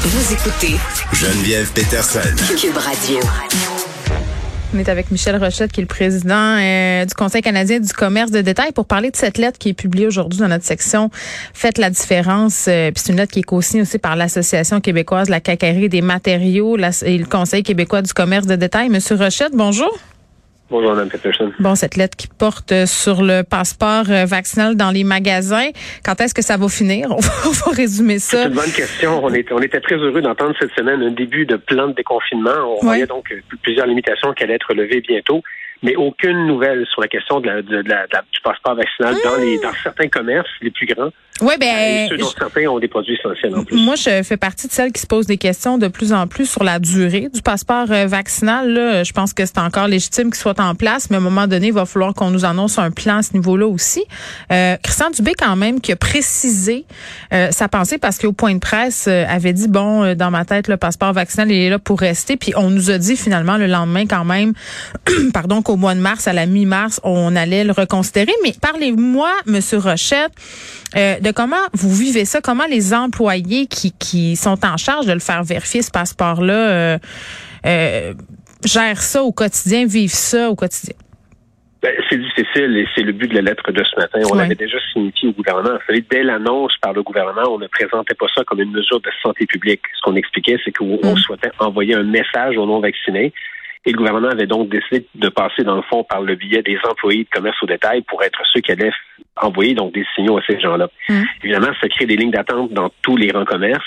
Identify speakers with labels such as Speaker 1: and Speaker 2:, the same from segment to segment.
Speaker 1: Vous écoutez
Speaker 2: Geneviève Peterson.
Speaker 1: Cube Radio.
Speaker 3: On est avec Michel Rochette, qui est le président euh, du Conseil canadien du commerce de détail, pour parler de cette lettre qui est publiée aujourd'hui dans notre section Faites la différence. Euh, Puis c'est une lettre qui est co-signée aussi par l'Association québécoise de la cacaillerie des matériaux et le Conseil québécois du commerce de détail. Monsieur Rochette, bonjour.
Speaker 4: Bonjour, Mme Peterson.
Speaker 3: Bon, cette lettre qui porte sur le passeport euh, vaccinal dans les magasins, quand est-ce que ça va finir? On va, résumer ça.
Speaker 4: C'est une bonne question. On, est, on était très heureux d'entendre cette semaine un début de plan de déconfinement. On voyait donc plusieurs limitations qui allaient être levées bientôt mais aucune nouvelle sur la question de la, de, la, du passeport vaccinal dans, les, dans certains commerces les plus grands.
Speaker 3: Oui, ben,
Speaker 4: ceux dont certains ont des produits essentiels en plus.
Speaker 3: Moi, je fais partie de celles qui se posent des questions de plus en plus sur la durée du passeport euh, vaccinal. Là. Je pense que c'est encore légitime qu'il soit en place, mais à un moment donné, il va falloir qu'on nous annonce un plan à ce niveau-là aussi. Euh, Christian Dubé, quand même, qui a précisé euh, sa pensée parce qu'au point de presse, euh, avait dit, bon, dans ma tête, le passeport vaccinal, il est là pour rester. Puis on nous a dit finalement le lendemain quand même, pardon, qu'au mois de mars, à la mi-mars, on allait le reconsidérer. Mais parlez-moi, Monsieur Rochette, euh, de comment vous vivez ça, comment les employés qui, qui sont en charge de le faire vérifier, ce passeport-là, euh, euh, gèrent ça au quotidien, vivent ça au quotidien?
Speaker 4: Ben, c'est difficile et c'est le but de la lettre de ce matin. On l'avait déjà signifié au gouvernement. Vous savez, dès l'annonce par le gouvernement, on ne présentait pas ça comme une mesure de santé publique. Ce qu'on expliquait, c'est qu'on mm. souhaitait envoyer un message aux non-vaccinés et le gouvernement avait donc décidé de passer, dans le fond, par le biais des employés de commerce au détail pour être ceux qui allaient envoyer donc des signaux à ces gens-là. Mmh. Évidemment, ça crée des lignes d'attente dans tous les grands commerces.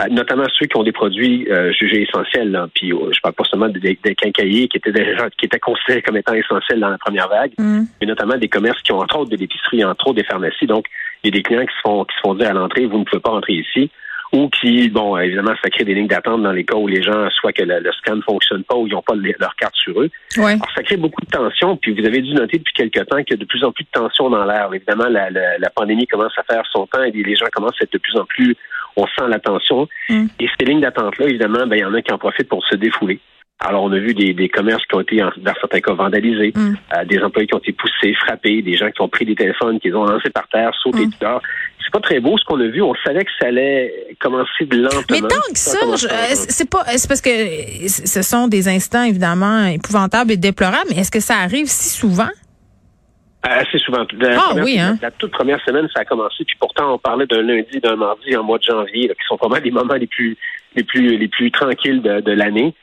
Speaker 4: Euh, notamment ceux qui ont des produits euh, jugés essentiels. Là. Puis euh, je parle pas seulement des, des, quincailliers qui étaient déjà qui étaient considérés comme étant essentiels dans la première vague, mmh. mais notamment des commerces qui ont entre autres de l'épicerie, entre autres des pharmacies. Donc, il y a des clients qui se font qui se font dire à l'entrée, vous ne pouvez pas entrer ici ou qui, bon, évidemment, ça crée des lignes d'attente dans les cas où les gens, soit que le, scan ne fonctionne pas ou ils n'ont pas leur carte sur eux.
Speaker 3: Ouais.
Speaker 4: Alors, ça crée beaucoup de tension, puis vous avez dû noter depuis quelque temps qu'il y a de plus en plus de tension dans l'air. Évidemment, la, la, pandémie commence à faire son temps et les gens commencent à être de plus en plus, on sent la tension. Mm. Et ces lignes d'attente-là, évidemment, ben, il y en a qui en profitent pour se défouler. Alors, on a vu des, des commerces qui ont été, dans certains cas, vandalisés, mm. euh, des employés qui ont été poussés, frappés, des gens qui ont pris des téléphones, qui les ont lancés par terre, sautés mm. dehors. C'est pas très beau ce qu'on a vu. On savait que ça allait commencer de lentement.
Speaker 3: Mais tant que ça, euh, c'est pas, c'est parce que ce sont des instants évidemment épouvantables et déplorables. Mais est-ce que ça arrive si souvent?
Speaker 4: Euh, assez souvent.
Speaker 3: ah oui, hein?
Speaker 4: La toute première semaine, ça a commencé, puis pourtant on parlait d'un lundi, d'un mardi en mois de janvier, qui sont vraiment les moments les plus les plus les plus tranquilles de, de l'année.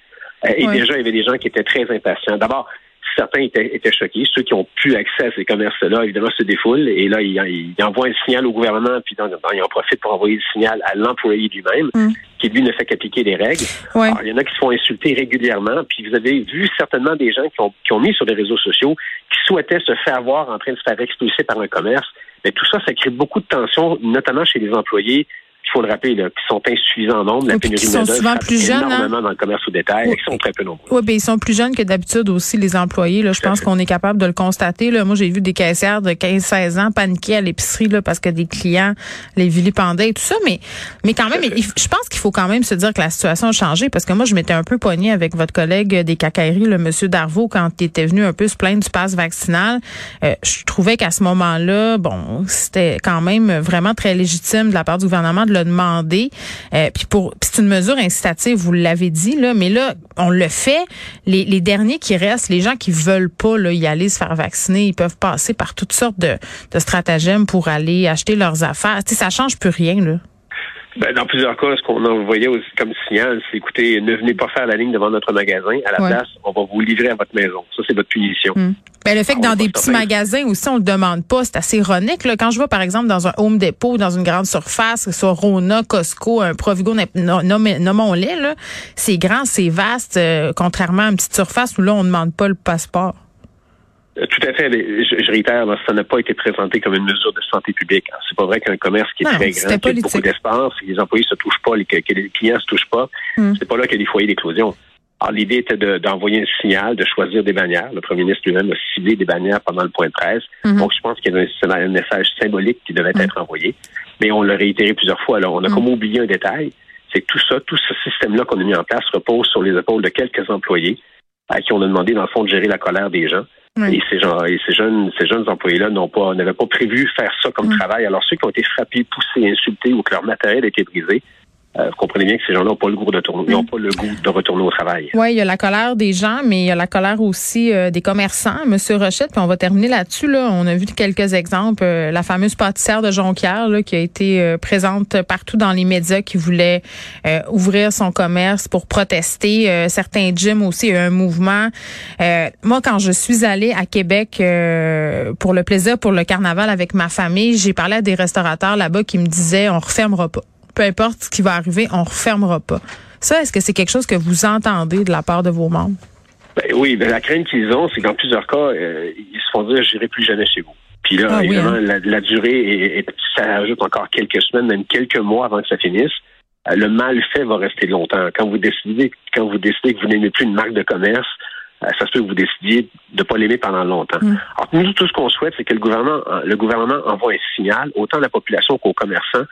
Speaker 4: Euh, et déjà, il y avait des gens qui étaient très impatients. D'abord, certains étaient, étaient, choqués. Ceux qui ont pu accès à ces commerces-là, évidemment, se défoulent. Et là, ils, envoient un signal au gouvernement, puis dans, ils en profitent pour envoyer le signal à l'employé lui-même, mm. qui lui ne fait qu'appliquer les règles. Alors, il y en a qui se font insulter régulièrement. Puis vous avez vu certainement des gens qui ont, qui ont mis sur les réseaux sociaux qui souhaitaient se faire voir en train de se faire expulser par un commerce. Mais tout ça, ça crée beaucoup de tensions, notamment chez les employés faut le rappeler, là, qui sont insuffisants en nombre. La pénurie
Speaker 3: qui sont souvent plus jeunes, hein?
Speaker 4: énormément dans le commerce au détail,
Speaker 3: oui.
Speaker 4: qui sont très peu nombreux.
Speaker 3: Oui, ben, ils sont plus jeunes que d'habitude aussi, les employés. Là, je pense qu'on est capable de le constater. Là. Moi, j'ai vu des caissières de 15-16 ans paniquer à l'épicerie là, parce que des clients les vilipendaient et tout ça. Mais, mais quand même, je pense qu'il faut quand même se dire que la situation a changé parce que moi, je m'étais un peu poignée avec votre collègue des cacailleries, le monsieur Darvaux, quand il était venu un peu se plaindre du pass vaccinal. Euh, je trouvais qu'à ce moment-là, bon, c'était quand même vraiment très légitime de la part du gouvernement de le demander. Euh, puis pour c'est une mesure incitative, vous l'avez dit là, mais là on le fait. Les, les, derniers qui restent, les gens qui veulent pas là, y aller se faire vacciner, ils peuvent passer par toutes sortes de, de stratagèmes pour aller acheter leurs affaires. Tu sais, ça change plus rien là.
Speaker 4: Ben, dans plusieurs cas, ce qu'on envoyait aussi comme signal, c'est écoutez, ne venez pas faire la ligne devant notre magasin. À la place, on va vous livrer à votre maison. Ça, c'est votre punition.
Speaker 3: Hmm. Ben, le fait que dans des petits magasins aussi, on le demande pas, c'est assez ironique. Là. Quand je vais, par exemple, dans un Home Depot, dans une grande surface, que ce soit Rona, Costco, un Provigo, nommons-les, là, c'est grand, c'est vaste, euh, contrairement à une petite surface où là, on ne demande pas le passeport.
Speaker 4: Euh, tout à fait. Je, réitère, ça n'a pas été présenté comme une mesure de santé publique. C'est pas vrai qu'un commerce qui est très grand, qui a beaucoup d'espace, que les employés se touchent pas, que, les clients se touchent pas, hmm. c'est pas là qu'il y a des foyers d'éclosion. Alors, l'idée était d'envoyer un signal, de choisir des bannières. Le premier ministre lui-même a ciblé des bannières pendant le point de presse. Hmm. Donc, je pense qu'il y avait un, un, message symbolique qui devait hmm. être envoyé. Mais on l'a réitéré plusieurs fois. Alors, on a comme oublié un détail. C'est que tout ça, tout ce système-là qu'on a mis en place repose sur les épaules de quelques employés à qui on a demandé, dans le fond, de gérer la colère des gens. Et ces gens, et ces jeunes, ces jeunes employés-là n'ont pas, n'avaient pas prévu faire ça comme mm. travail. Alors ceux qui ont été frappés, poussés, insultés ou que leur matériel a été brisé, vous comprenez bien que ces gens-là n'ont pas le goût de retourner, n'ont pas le goût de retourner au travail.
Speaker 3: Oui, il y a la colère des gens, mais il y a la colère aussi des commerçants. Monsieur Rochette, puis on va terminer là-dessus. Là, on a vu quelques exemples. la fameuse pâtissière de Jonquière là, qui a été présente partout dans les médias, qui voulait ouvrir son commerce pour protester. certains gyms aussi, un mouvement. moi, quand je suis allée à Québec pour le plaisir, pour le carnaval avec ma famille, j'ai parlé à des restaurateurs là-bas qui me disaient on refermera pas. Peu importe ce qui va arriver, on refermera pas. Ça, est-ce que c'est quelque chose que vous entendez de la part de vos membres?
Speaker 4: Ben oui, ben la crainte qu'ils ont, c'est qu'en plusieurs cas, euh, ils se font dire j'irai plus jamais chez vous. Puis là, ah évidemment, hein? la, durée, est, ça ajoute encore quelques semaines, même quelques mois avant que ça finisse. Euh, le mal fait va rester longtemps. Quand vous décidez, quand vous décidez que vous n'aimez plus une marque de commerce, euh, ça se peut que vous décidiez de ne pas l'aimer pendant longtemps. Mm. Alors, nous, tout ce qu'on souhaite, c'est que le gouvernement, le gouvernement envoie un signal, autant à la population qu'aux commerçants,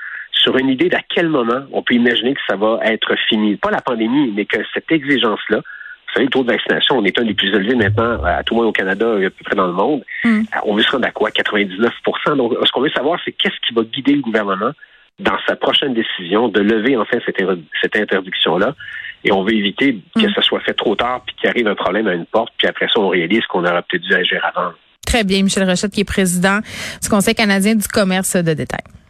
Speaker 4: sur une idée d'à quel moment on peut imaginer que ça va être fini. Pas la pandémie, mais que cette exigence-là, vous savez, le taux de vaccination, on est un des plus élevés maintenant, à tout le moins au Canada et à peu près dans le monde. Mm. Euh, on veut se rendre à quoi? 99 Donc, ce qu'on veut savoir, c'est qu'est-ce qui va guider le gouvernement dans sa prochaine décision de lever enfin cette, cette interdiction-là. Et on veut éviter que mm. ça soit fait trop tard, puis qu'il arrive un problème à une porte, puis après ça, on réalise qu'on aurait peut-être dû agir avant.
Speaker 3: Très bien, Michel Rochette, qui est président du Conseil canadien du commerce de détail.